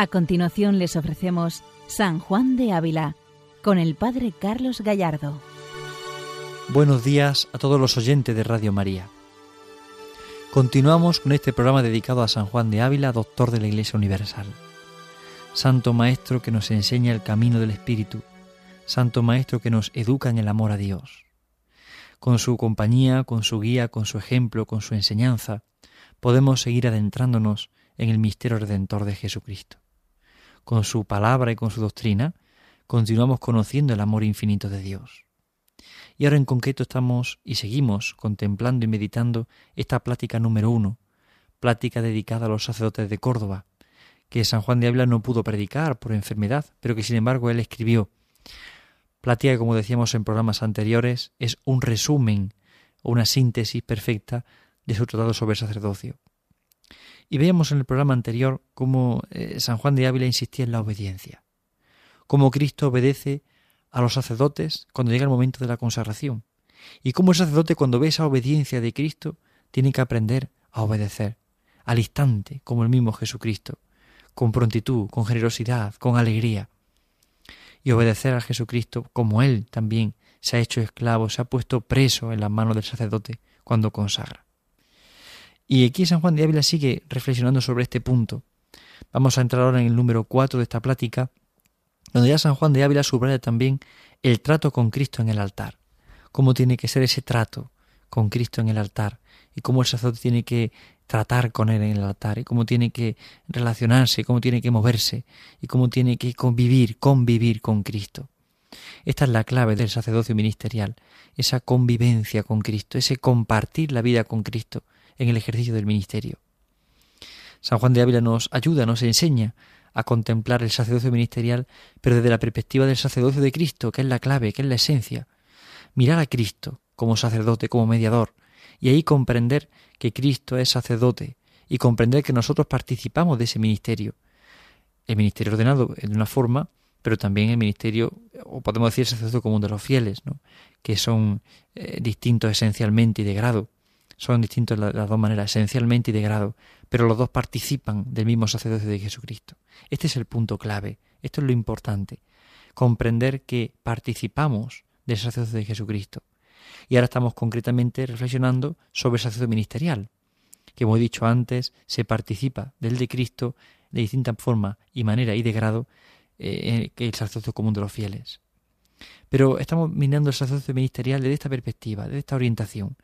A continuación les ofrecemos San Juan de Ávila con el Padre Carlos Gallardo. Buenos días a todos los oyentes de Radio María. Continuamos con este programa dedicado a San Juan de Ávila, doctor de la Iglesia Universal. Santo Maestro que nos enseña el camino del Espíritu, Santo Maestro que nos educa en el amor a Dios. Con su compañía, con su guía, con su ejemplo, con su enseñanza, podemos seguir adentrándonos en el misterio redentor de Jesucristo con su palabra y con su doctrina, continuamos conociendo el amor infinito de Dios. Y ahora en concreto estamos y seguimos contemplando y meditando esta plática número uno, plática dedicada a los sacerdotes de Córdoba, que San Juan de Ávila no pudo predicar por enfermedad, pero que sin embargo él escribió. Plática, como decíamos en programas anteriores, es un resumen una síntesis perfecta de su tratado sobre sacerdocio. Y veíamos en el programa anterior cómo eh, San Juan de Ávila insistía en la obediencia, cómo Cristo obedece a los sacerdotes cuando llega el momento de la consagración, y cómo el sacerdote cuando ve esa obediencia de Cristo tiene que aprender a obedecer al instante, como el mismo Jesucristo, con prontitud, con generosidad, con alegría, y obedecer a Jesucristo como Él también se ha hecho esclavo, se ha puesto preso en las manos del sacerdote cuando consagra. Y aquí San Juan de Ávila sigue reflexionando sobre este punto. Vamos a entrar ahora en el número 4 de esta plática, donde ya San Juan de Ávila subraya también el trato con Cristo en el altar. Cómo tiene que ser ese trato con Cristo en el altar y cómo el sacerdote tiene que tratar con él en el altar y cómo tiene que relacionarse, cómo tiene que moverse y cómo tiene que convivir, convivir con Cristo. Esta es la clave del sacerdocio ministerial, esa convivencia con Cristo, ese compartir la vida con Cristo, en el ejercicio del ministerio. San Juan de Ávila nos ayuda, nos enseña a contemplar el sacerdocio ministerial, pero desde la perspectiva del sacerdocio de Cristo, que es la clave, que es la esencia. Mirar a Cristo como sacerdote, como mediador, y ahí comprender que Cristo es sacerdote y comprender que nosotros participamos de ese ministerio. El ministerio ordenado de una forma, pero también el ministerio, o podemos decir el sacerdocio común de los fieles, ¿no? que son eh, distintos esencialmente y de grado son distintos las, dos maneras, esencialmente y de grado, pero los dos participan del mismo sacerdocio de Jesucristo. Este es el punto clave, esto es lo importante, comprender que participamos del sacerdocio de Jesucristo. Y ahora estamos concretamente reflexionando sobre el sacerdocio ministerial, que como he dicho antes, se participa del de Cristo de distinta forma y manera y de grado eh, que el sacerdocio común de los fieles. Pero estamos mirando el sacerdocio ministerial desde esta perspectiva, desde esta orientación,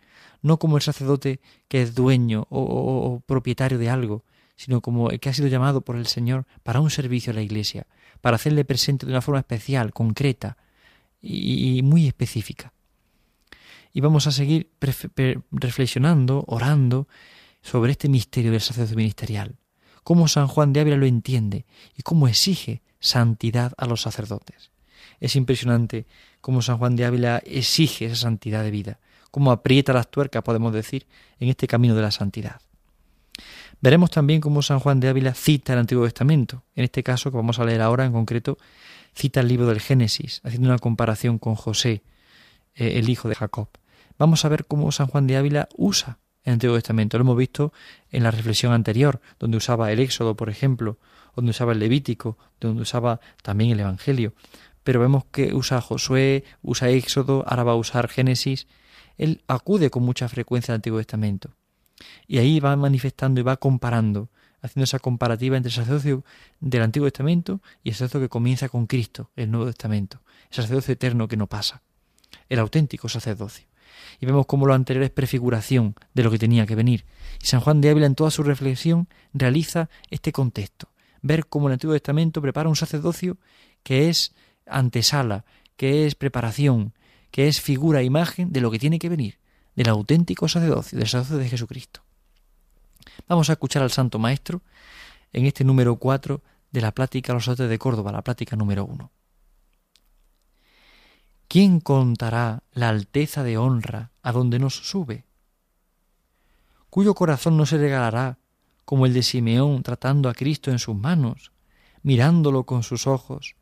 no como el sacerdote que es dueño o, propietario de algo, sino como el que ha sido llamado por el Señor para un servicio a la Iglesia, para hacerle presente de una forma especial, concreta y, muy específica. Y vamos a seguir reflexionando, orando sobre este misterio del sacerdocio ministerial, cómo San Juan de Ávila lo entiende y cómo exige santidad a los sacerdotes. Es impresionante cómo San Juan de Ávila exige esa santidad de vida, cómo aprieta las tuercas, podemos decir, en este camino de la santidad. Veremos también cómo San Juan de Ávila cita el Antiguo Testamento. En este caso, que vamos a leer ahora en concreto, cita el libro del Génesis, haciendo una comparación con José, eh, el hijo de Jacob. Vamos a ver cómo San Juan de Ávila usa el Antiguo Testamento. Lo hemos visto en la reflexión anterior, donde usaba el Éxodo, por ejemplo, donde usaba el Levítico, donde usaba también el Evangelio pero vemos que usa Josué, usa Éxodo, ahora va a usar Génesis. Él acude con mucha frecuencia al Antiguo Testamento. Y ahí va manifestando y va comparando, haciendo esa comparativa entre el sacerdocio del Antiguo Testamento y el sacerdocio que comienza con Cristo, el Nuevo Testamento, el sacerdocio eterno que no pasa, el auténtico sacerdocio. Y vemos cómo lo anterior es prefiguración de lo que tenía que venir. Y San Juan de Ávila en toda su reflexión realiza este contexto, ver cómo el Antiguo Testamento prepara un sacerdocio que es antesala, que es preparación, que es figura, imagen de lo que tiene que venir, del auténtico sacerdocio, del sacerdocio de Jesucristo. Vamos a escuchar al Santo Maestro en este número 4 de la plática a los sacerdotes de Córdoba, la plática número 1. ¿Quién contará la alteza de honra a donde nos sube? Cuyo corazón no se regalará como el de Simeón tratando a Cristo en sus manos, mirándolo con sus ojos,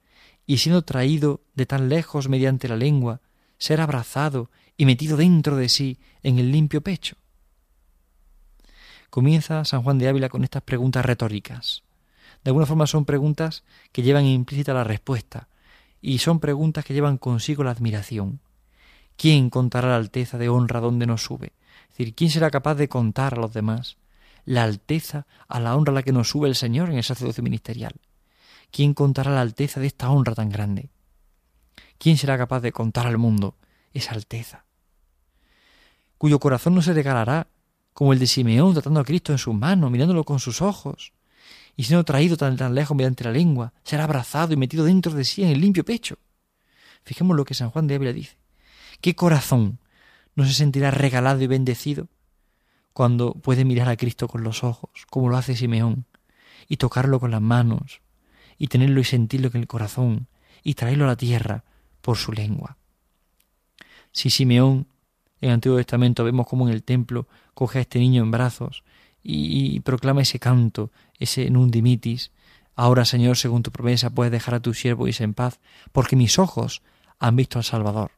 y siendo traído de tan lejos mediante la lengua, ser abrazado y metido dentro de sí en el limpio pecho? Comienza San Juan de Ávila con estas preguntas retóricas, De alguna forma son preguntas que llevan implícita la respuesta y son preguntas que llevan consigo la admiración. ¿Quién contará la alteza de honra donde nos sube? Es decir, ¿quién será capaz de contar a los demás la alteza a la honra a la que nos sube el Señor en el sacerdocio ministerial? ¿Quién contará la alteza de esta honra tan grande? ¿Quién será capaz de contar al mundo esa alteza? Cuyo corazón no se regalará como el de Simeón tratando a Cristo en sus manos, mirándolo con sus ojos, y siendo traído tan, tan lejos mediante la lengua, será abrazado y metido dentro de sí en el limpio pecho. Fijemos lo que San Juan de Ávila dice. ¿Qué corazón no se sentirá regalado y bendecido cuando puede mirar a Cristo con los ojos, como lo hace Simeón, y tocarlo con las manos, y tenerlo y sentirlo en el corazón, y traerlo a la tierra por su lengua? Si Simeón en el Antiguo Testamento vemos como en el templo coge a este niño en brazos y, proclama ese canto, ese nundimitis. Ahora, Señor, según tu promesa, puedes dejar a tu siervo y irse en paz, porque mis ojos han visto al Salvador.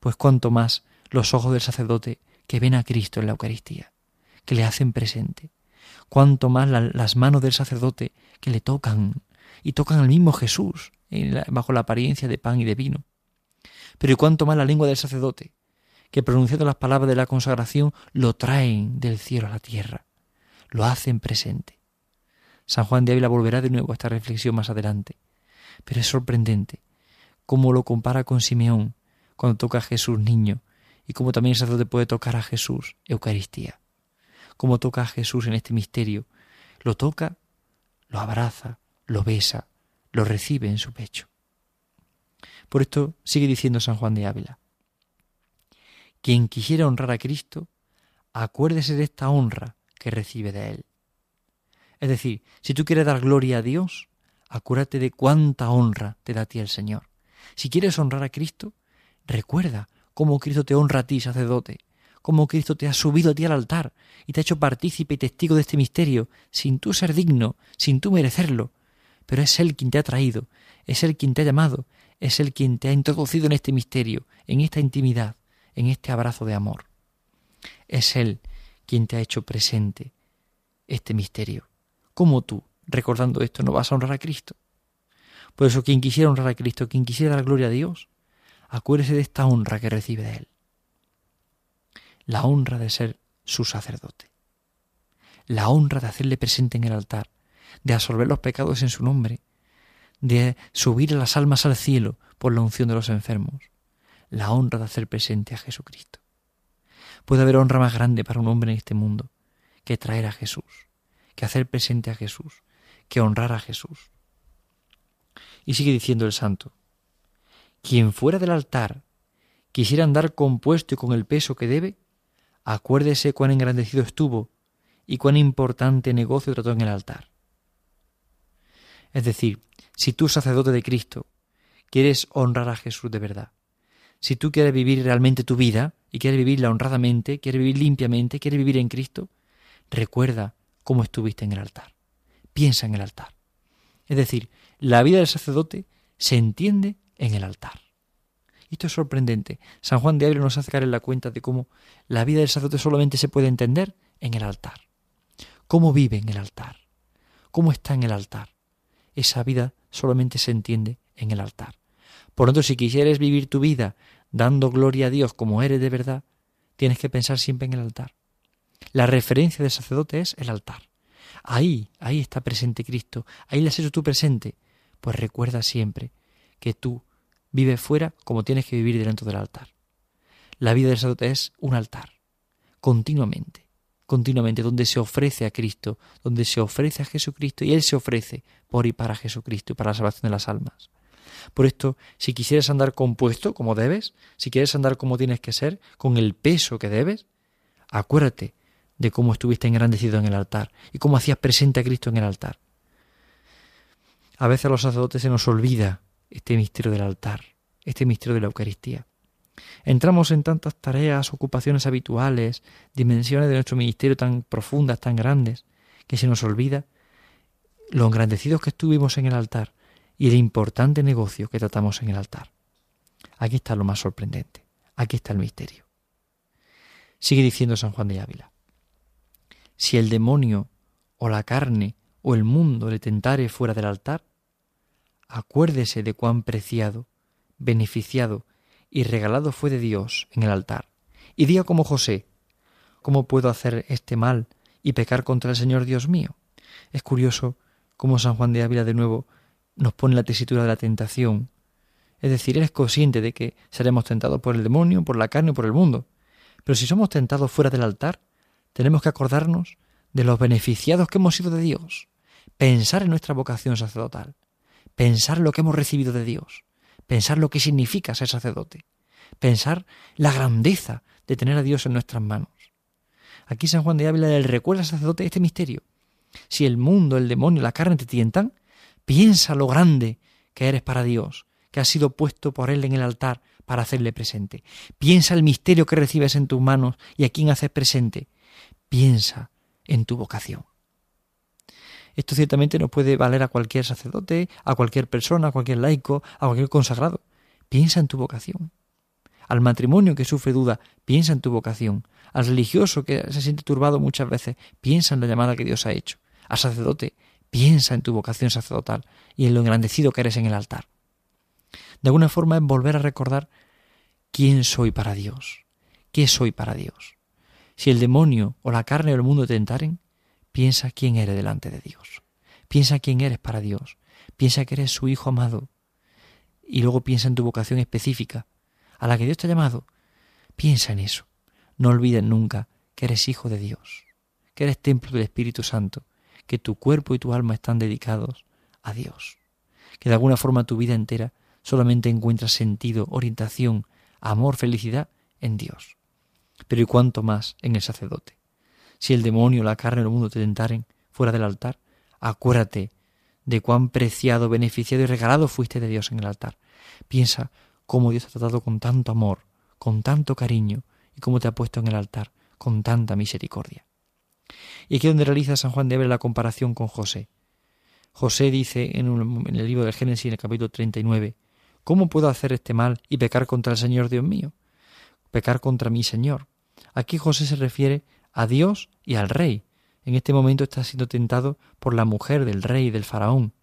Pues cuanto más los ojos del sacerdote que ven a Cristo en la Eucaristía, que le hacen presente. Cuanto más las manos del sacerdote que le tocan y tocan al mismo Jesús bajo la apariencia de pan y de vino. Pero y cuanto más la lengua del sacerdote, que pronunciando las palabras de la consagración lo traen del cielo a la tierra, lo hacen presente. San Juan de Ávila volverá de nuevo a esta reflexión más adelante, pero es sorprendente cómo lo compara con Simeón cuando toca a Jesús niño y cómo también el sacerdote puede tocar a Jesús Eucaristía. Cómo toca a Jesús en este misterio. Lo toca, lo abraza, lo besa, lo recibe en su pecho. Por esto sigue diciendo San Juan de Ávila, quien quisiera honrar a Cristo, acuérdese de esta honra que recibe de Él. Es decir, si tú quieres dar gloria a Dios, acuérdate de cuánta honra te da a ti el Señor. Si quieres honrar a Cristo, recuerda cómo Cristo te honra a ti, sacerdote, cómo Cristo te ha subido a ti al altar y te ha hecho partícipe y testigo de este misterio, sin tú ser digno, sin tú merecerlo. Pero es Él quien te ha traído, es Él quien te ha llamado, es Él quien te ha introducido en este misterio, en esta intimidad en este abrazo de amor. Es Él quien te ha hecho presente este misterio. ¿Cómo tú, recordando esto, no vas a honrar a Cristo? Por eso, quien quisiera honrar a Cristo, quien quisiera dar gloria a Dios, acuérdese de esta honra que recibe de Él. La honra de ser su sacerdote. La honra de hacerle presente en el altar, de absorber los pecados en su nombre, de subir las almas al cielo por la unción de los enfermos, la honra de hacer presente a Jesucristo. Puede haber honra más grande para un hombre en este mundo que traer a Jesús, que hacer presente a Jesús, que honrar a Jesús. Y sigue diciendo el santo, quien fuera del altar quisiera andar compuesto y con el peso que debe, acuérdese cuán engrandecido estuvo y cuán importante negocio trató en el altar. Es decir, si tú, sacerdote de Cristo, quieres honrar a Jesús de verdad, si tú quieres vivir realmente tu vida y quieres vivirla honradamente, quieres vivir limpiamente, quieres vivir en Cristo, recuerda cómo estuviste en el altar. Piensa en el altar. Es decir, la vida del sacerdote se entiende en el altar. Esto es sorprendente. San Juan de Ávila nos hace caer en la cuenta de cómo la vida del sacerdote solamente se puede entender en el altar. ¿Cómo vive en el altar? ¿Cómo está en el altar? Esa vida solamente se entiende en el altar. Por lo tanto, si quisieres vivir tu vida dando gloria a Dios como eres de verdad, tienes que pensar siempre en el altar. La referencia del sacerdote es el altar. Ahí, ahí está presente Cristo, ahí le has hecho tú presente. Pues recuerda siempre que tú vives fuera como tienes que vivir delante del altar. La vida del sacerdote es un altar, continuamente, continuamente, donde se ofrece a Cristo, donde se ofrece a Jesucristo y Él se ofrece por y para Jesucristo y para la salvación de las almas. Por esto, si quisieras andar compuesto como debes, si quieres andar como tienes que ser, con el peso que debes, acuérdate de cómo estuviste engrandecido en el altar y cómo hacías presente a Cristo en el altar. A veces a los sacerdotes se nos olvida este misterio del altar, este misterio de la Eucaristía. Entramos en tantas tareas, ocupaciones habituales, dimensiones de nuestro ministerio tan profundas, tan grandes, que se nos olvida lo engrandecidos que estuvimos en el altar y el importante negocio que tratamos en el altar. Aquí está lo más sorprendente, aquí está el misterio. Sigue diciendo San Juan de Ávila, si el demonio o la carne o el mundo le tentare fuera del altar, acuérdese de cuán preciado, beneficiado y regalado fue de Dios en el altar, y diga como José, ¿cómo puedo hacer este mal y pecar contra el Señor Dios mío? Es curioso cómo San Juan de Ávila de nuevo nos pone la tesitura de la tentación. Es decir, eres consciente de que seremos tentados por el demonio, por la carne o por el mundo. Pero si somos tentados fuera del altar, tenemos que acordarnos de los beneficiados que hemos sido de Dios, pensar en nuestra vocación sacerdotal, pensar lo que hemos recibido de Dios, pensar lo que significa ser sacerdote, pensar la grandeza de tener a Dios en nuestras manos. Aquí San Juan de Ávila le recuerda al sacerdote este misterio. Si el mundo, el demonio, la carne te tientan, piensa lo grande que eres para Dios, que has sido puesto por Él en el altar para hacerle presente. Piensa el misterio que recibes en tus manos y a quién haces presente. Piensa en tu vocación. Esto ciertamente no puede valer a cualquier sacerdote, a cualquier persona, a cualquier laico, a cualquier consagrado. Piensa en tu vocación. Al matrimonio que sufre duda, piensa en tu vocación. Al religioso que se siente turbado muchas veces, piensa en la llamada que Dios ha hecho. Al sacerdote, piensa en tu vocación sacerdotal y en lo engrandecido que eres en el altar. De alguna forma es volver a recordar quién soy para Dios, qué soy para Dios. Si el demonio o la carne o el mundo te tentaren, piensa quién eres delante de Dios. Piensa quién eres para Dios. Piensa que eres su hijo amado. Y luego piensa en tu vocación específica, a la que Dios te ha llamado. Piensa en eso. No olvides nunca que eres hijo de Dios, que eres templo del Espíritu Santo, que tu cuerpo y tu alma están dedicados a Dios, que de alguna forma tu vida entera solamente encuentras sentido, orientación, amor, felicidad en Dios. Pero ¿y cuánto más en el sacerdote? Si el demonio, la carne o el mundo te tentaren fuera del altar, acuérdate de cuán preciado, beneficiado y regalado fuiste de Dios en el altar. Piensa cómo Dios te ha tratado con tanto amor, con tanto cariño y cómo te ha puesto en el altar con tanta misericordia. Y aquí es donde realiza San Juan de Ávila la comparación con José. José dice en, en el libro del Génesis, en el capítulo 39, ¿Cómo puedo hacer este mal y pecar contra el Señor Dios mío? Pecar contra mi Señor. Aquí José se refiere a Dios y al rey. En este momento está siendo tentado por la mujer del rey, del faraón.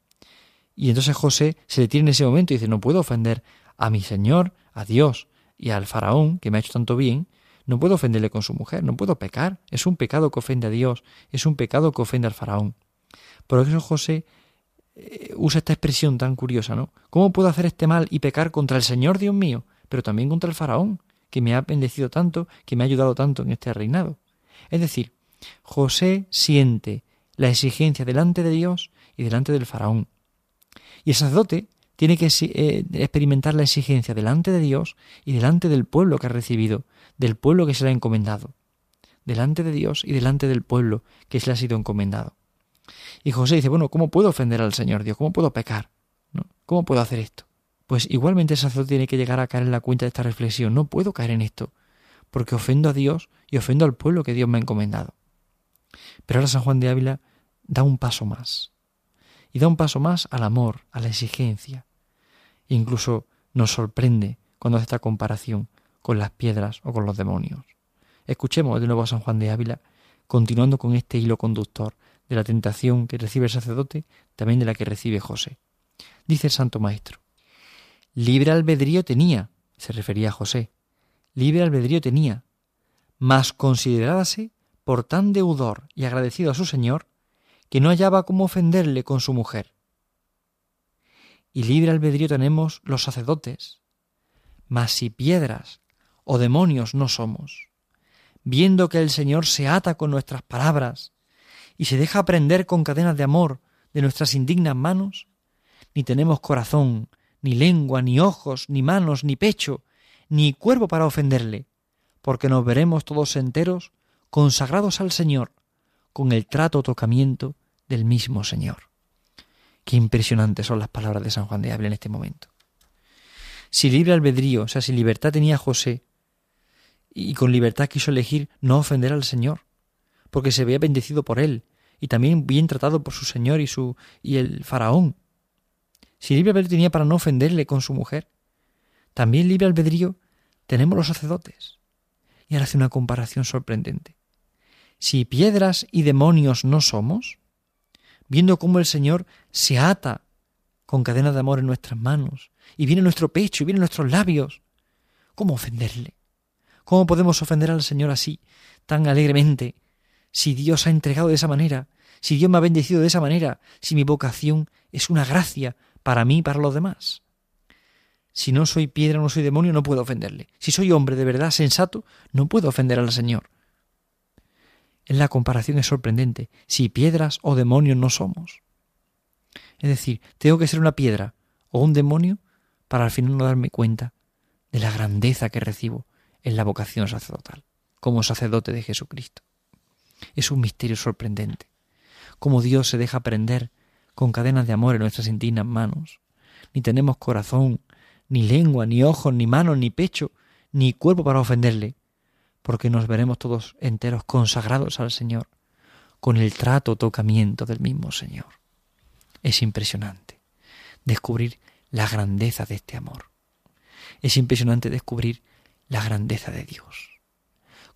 Y entonces José se detiene en ese momento y dice, no puedo ofender a mi Señor, a Dios y al faraón, que me ha hecho tanto bien, no puedo ofenderle con su mujer, no puedo pecar. Es un pecado que ofende a Dios, es un pecado que ofende al faraón. Por eso José eh, usa esta expresión tan curiosa, ¿no? ¿Cómo puedo hacer este mal y pecar contra el Señor Dios mío, pero también contra el faraón, que me ha bendecido tanto, que me ha ayudado tanto en este reinado? Es decir, José siente la exigencia delante de Dios y delante del faraón. Y el sacerdote tiene que eh, experimentar la exigencia delante de Dios y delante del pueblo que ha recibido, del pueblo que se le ha encomendado. Delante de Dios y delante del pueblo que se le ha sido encomendado. Y José dice, bueno, ¿cómo puedo ofender al Señor Dios? ¿Cómo puedo pecar? ¿No? ¿Cómo puedo hacer esto? Pues igualmente el sacerdote tiene que llegar a caer en la cuenta de esta reflexión. No puedo caer en esto, porque ofendo a Dios y ofendo al pueblo que Dios me ha encomendado. Pero ahora San Juan de Ávila da un paso más. Y da un paso más al amor, a la exigencia. Incluso nos sorprende cuando hace esta comparación con las piedras o con los demonios. Escuchemos de nuevo a San Juan de Ávila, continuando con este hilo conductor de la tentación que recibe el sacerdote, también de la que recibe José. Dice el Santo Maestro, libre albedrío tenía, se refería a José, libre albedrío tenía, mas considerádase por tan deudor y agradecido a su Señor, que no hallaba cómo ofenderle con su mujer. Y libre albedrío tenemos los sacerdotes, mas si piedras o demonios no somos, viendo que el Señor se ata con nuestras palabras y se deja prender con cadenas de amor de nuestras indignas manos, ni tenemos corazón, ni lengua, ni ojos, ni manos, ni pecho, ni cuerpo para ofenderle, porque nos veremos todos enteros consagrados al Señor, con el trato tocamiento del mismo Señor. Qué impresionantes son las palabras de San Juan de Ávila en este momento. Si libre albedrío, o sea, si libertad tenía José, y con libertad quiso elegir no ofender al Señor, porque se veía bendecido por él, y también bien tratado por su señor y su y el faraón. Si libre albedrío tenía para no ofenderle con su mujer, también libre albedrío tenemos los sacerdotes. Y ahora hace una comparación sorprendente. Si piedras y demonios no somos, viendo cómo el Señor se ata con cadenas de amor en nuestras manos, y viene nuestro pecho, y viene nuestros labios. ¿Cómo ofenderle? ¿Cómo podemos ofender al Señor así, tan alegremente, si Dios ha entregado de esa manera, si Dios me ha bendecido de esa manera, si mi vocación es una gracia para mí y para los demás? Si no soy piedra, no soy demonio, no puedo ofenderle. Si soy hombre de verdad sensato, no puedo ofender al Señor. En la comparación es sorprendente. Si piedras o demonios no somos. Es decir, tengo que ser una piedra o un demonio para al final no darme cuenta de la grandeza que recibo en la vocación sacerdotal, como sacerdote de Jesucristo. Es un misterio sorprendente, como Dios se deja prender con cadenas de amor en nuestras indignas manos. Ni tenemos corazón, ni lengua, ni ojos, ni manos, ni pecho, ni cuerpo para ofenderle, porque nos veremos todos enteros consagrados al Señor, con el trato, tocamiento del mismo Señor. Es impresionante descubrir la grandeza de este amor. Es impresionante descubrir la grandeza de Dios.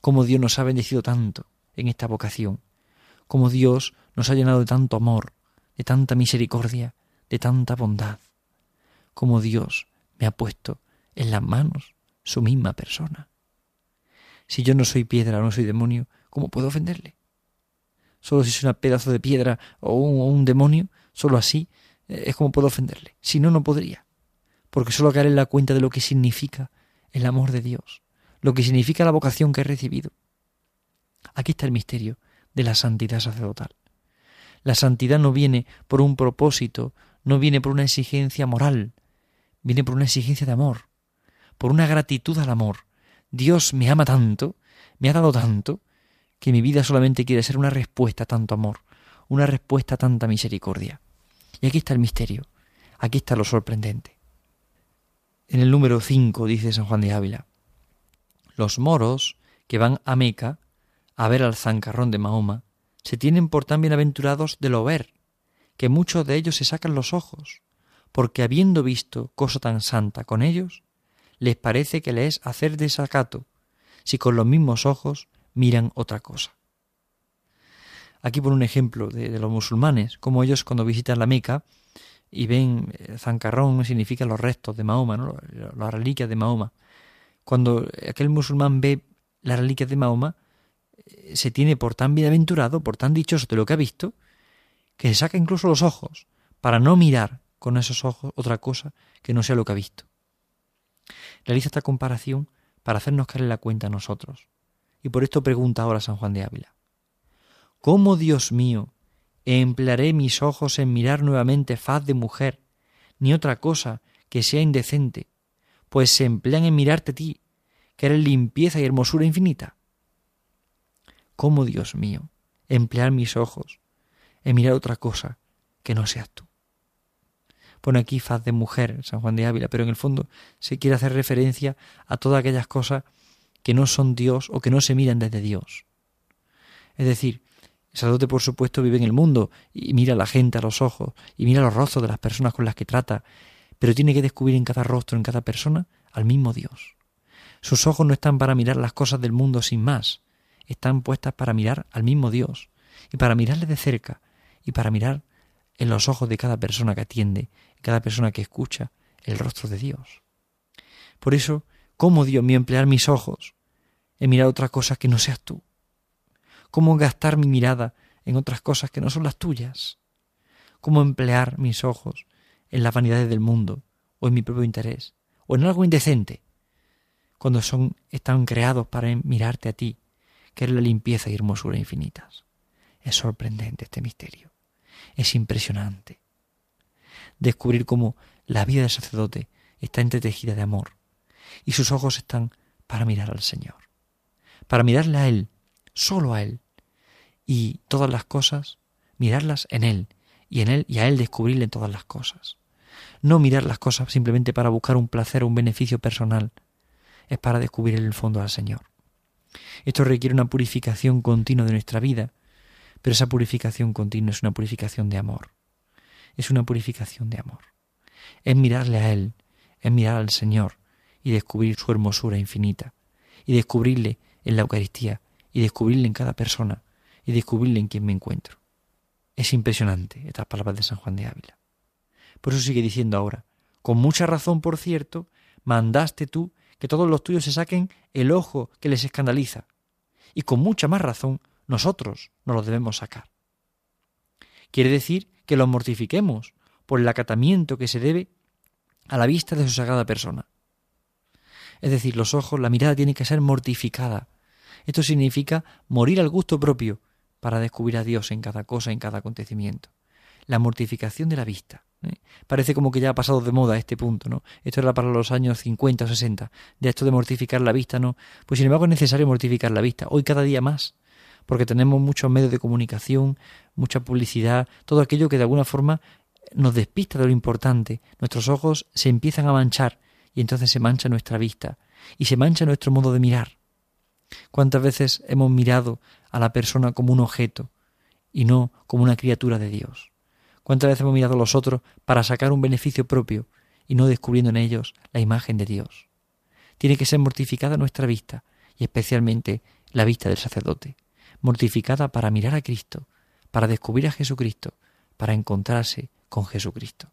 Cómo Dios nos ha bendecido tanto en esta vocación. Cómo Dios nos ha llenado de tanto amor, de tanta misericordia, de tanta bondad. Cómo Dios ha puesto en las manos su misma persona. Si yo no soy piedra no soy demonio, ¿cómo puedo ofenderle? Solo si soy un pedazo de piedra o un, demonio, solo así eh, es como puedo ofenderle. Si no, no podría. Porque solo caer en la cuenta de lo que significa el amor de Dios, lo que significa la vocación que he recibido. Aquí está el misterio de la santidad sacerdotal. La santidad no viene por un propósito, no viene por una exigencia moral, viene por una exigencia de amor, por una gratitud al amor. Dios me ama tanto, me ha dado tanto, que mi vida solamente quiere ser una respuesta a tanto amor, una respuesta a tanta misericordia. Y aquí está el misterio, aquí está lo sorprendente. En el número 5 dice San Juan de Ávila, los moros que van a Meca a ver al zancarrón de Mahoma se tienen por tan bienaventurados de lo ver, que muchos de ellos se sacan los ojos, porque habiendo visto cosa tan santa con ellos, les parece que les es hacer desacato, si con los mismos ojos miran otra cosa. Aquí por un ejemplo de, los musulmanes, como ellos cuando visitan la Meca y ven eh, zancarrón, significa los restos de Mahoma, ¿no? las reliquias de Mahoma. Cuando aquel musulmán ve las reliquias de Mahoma, eh, se tiene por tan bienaventurado, por tan dichoso de lo que ha visto, que se saca incluso los ojos para no mirar con esos ojos otra cosa que no sea lo que ha visto. Realiza esta comparación para hacernos caer en la cuenta a nosotros. Y por esto pregunta ahora San Juan de Ávila. ¿Cómo, Dios mío, emplearé mis ojos en mirar nuevamente faz de mujer, ni otra cosa que sea indecente, pues se emplean en mirarte a ti, que eres limpieza y hermosura infinita? ¿Cómo, Dios mío, emplear mis ojos en mirar otra cosa que no seas tú? Pone aquí faz de mujer, San Juan de Ávila, pero en el fondo se quiere hacer referencia a todas aquellas cosas que no son Dios o que no se miran desde Dios. Es decir, el sacerdote, por supuesto, vive en el mundo y mira a la gente a los ojos y mira los rostros de las personas con las que trata, pero tiene que descubrir en cada rostro, en cada persona, al mismo Dios. Sus ojos no están para mirar las cosas del mundo sin más, están puestas para mirar al mismo Dios y para mirarle de cerca y para mirar en los ojos de cada persona que atiende, cada persona que escucha, el rostro de Dios. Por eso, ¿cómo Dios mío emplear mis ojos en mirar otras cosas que no seas tú? cómo gastar mi mirada en otras cosas que no son las tuyas, cómo emplear mis ojos en las vanidades del mundo o en mi propio interés o en algo indecente, cuando son están creados para mirarte a ti, que eres la limpieza y hermosura infinitas. Es sorprendente este misterio. Es impresionante. Descubrir cómo la vida del sacerdote está entretejida de amor y sus ojos están para mirar al Señor, para mirarle a Él, solo a Él, y todas las cosas, mirarlas en Él y en Él y a Él descubrirle todas las cosas. No mirar las cosas simplemente para buscar un placer o un beneficio personal, es para descubrir en el fondo al Señor. Esto requiere una purificación continua de nuestra vida, pero esa purificación continua es una purificación de amor. Es una purificación de amor. Es mirarle a Él, es mirar al Señor y descubrir su hermosura infinita, y descubrirle en la Eucaristía, y descubrirle en cada persona, y descubrirle en quién me encuentro. Es impresionante estas palabras de San Juan de Ávila. Por eso sigue diciendo ahora, con mucha razón, por cierto, mandaste tú que todos los tuyos se saquen el ojo que les escandaliza. Y con mucha más razón, nosotros nos lo debemos sacar. Quiere decir que los mortifiquemos por el acatamiento que se debe a la vista de su sagrada persona. Es decir, los ojos, la mirada tiene que ser mortificada. Esto significa morir al gusto propio para descubrir a Dios en cada cosa, en cada acontecimiento. La mortificación de la vista. ¿eh? Parece como que ya ha pasado de moda este punto, ¿no? Esto era para los años 50 o 60. De esto de mortificar la vista, ¿no? Pues sin embargo es necesario mortificar la vista. Hoy cada día más. Porque tenemos muchos medios de comunicación, mucha publicidad, todo aquello que de alguna forma nos despista de lo importante. Nuestros ojos se empiezan a manchar y entonces se mancha nuestra vista y se mancha nuestro modo de mirar. ¿Cuántas veces hemos mirado a la persona como un objeto y no como una criatura de Dios? ¿Cuántas veces hemos mirado a los otros para sacar un beneficio propio y no descubriendo en ellos la imagen de Dios? Tiene que ser mortificada nuestra vista y especialmente la vista del sacerdote, mortificada para mirar a Cristo, para descubrir a Jesucristo, para encontrarse con Jesucristo.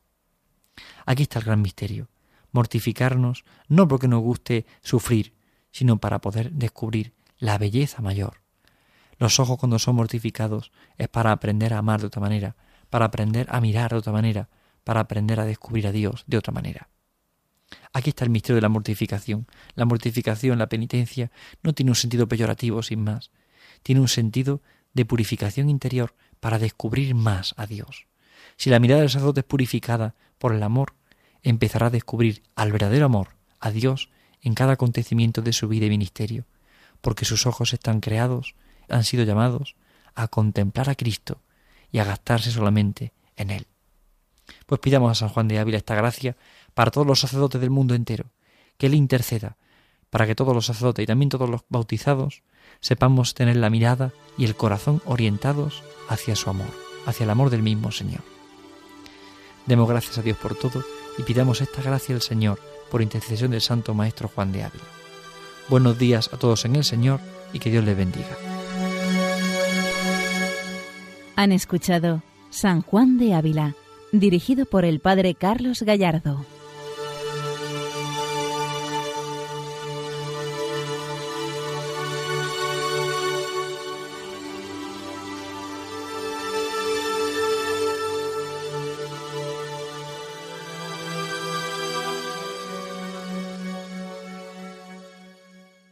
Aquí está el gran misterio, mortificarnos no porque nos guste sufrir, sino para poder descubrir la belleza mayor. Los ojos cuando son mortificados es para aprender a amar de otra manera, para aprender a mirar de otra manera, para aprender a descubrir a Dios de otra manera. Aquí está el misterio de la mortificación. La mortificación, la penitencia, no tiene un sentido peyorativo sin más. Tiene un sentido de purificación interior para descubrir más a Dios. Si la mirada del sacerdote es purificada por el amor, empezará a descubrir al verdadero amor, a Dios, en cada acontecimiento de su vida y ministerio, porque sus ojos están creados, han sido llamados a contemplar a Cristo y a gastarse solamente en Él. Pues pidamos a San Juan de Ávila esta gracia para todos los sacerdotes del mundo entero, que Él interceda, para que todos los sacerdotes y también todos los bautizados sepamos tener la mirada y el corazón orientados hacia su amor, hacia el amor del mismo Señor. Demos gracias a Dios por todo y pidamos esta gracia al Señor por intercesión del Santo Maestro Juan de Ávila. Buenos días a todos en el Señor y que Dios les bendiga. Han escuchado San Juan de Ávila, dirigido por el Padre Carlos Gallardo.